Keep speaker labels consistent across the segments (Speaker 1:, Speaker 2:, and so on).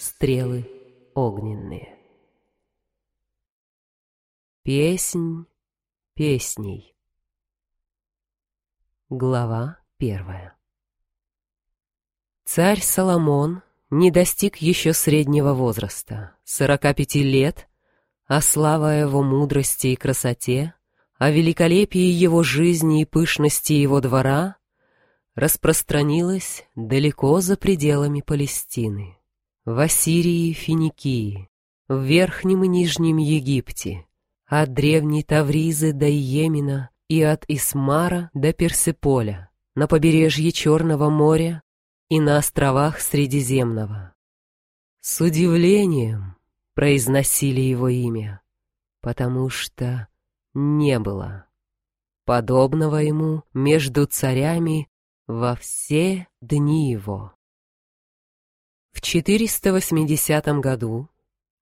Speaker 1: стрелы огненные. Песнь песней. Глава первая. Царь Соломон не достиг еще среднего возраста, сорока пяти лет, а слава его мудрости и красоте, о великолепии его жизни и пышности его двора распространилась далеко за пределами Палестины, в Ассирии и Финикии, в Верхнем и Нижнем Египте, от древней Тавризы до Йемена и от Исмара до Персеполя, на побережье Черного моря и на островах Средиземного. С удивлением произносили его имя, потому что не было подобного ему между царями во все дни его. В 480 году,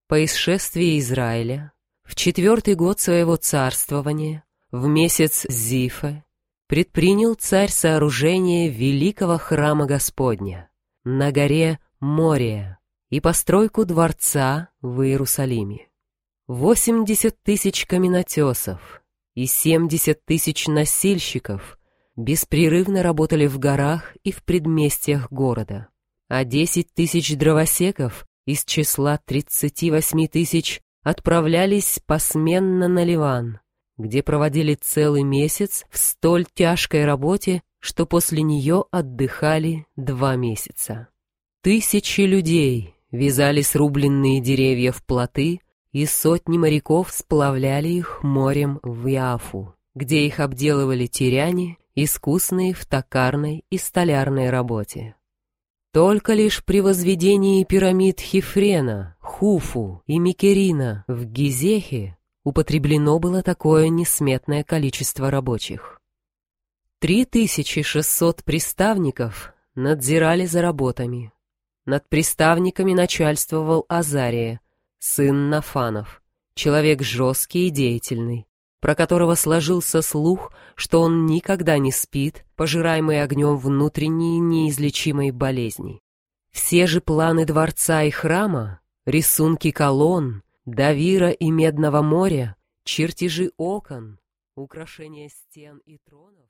Speaker 1: по исшествии Израиля, в четвертый год своего царствования, в месяц Зифа, предпринял царь сооружение великого храма Господня на горе Мория и постройку дворца в Иерусалиме. Восемьдесят тысяч каменотесов и семьдесят тысяч носильщиков беспрерывно работали в горах и в предместьях города, а десять тысяч дровосеков из числа тридцати восьми тысяч отправлялись посменно на Ливан, где проводили целый месяц в столь тяжкой работе, что после нее отдыхали два месяца. Тысячи людей вязали срубленные деревья в плоты, и сотни моряков сплавляли их морем в Яфу, где их обделывали тиряне, искусные в токарной и столярной работе. Только лишь при возведении пирамид Хифрена, Хуфу и Микерина в Гизехе употреблено было такое несметное количество рабочих. 3600 приставников надзирали за работами. Над приставниками начальствовал Азария, сын Нафанов, человек жесткий и деятельный, про которого сложился слух, что он никогда не спит, пожираемый огнем внутренней неизлечимой болезни. Все же планы дворца и храма, рисунки колонн, давира и медного моря, чертежи окон, украшения стен и тронов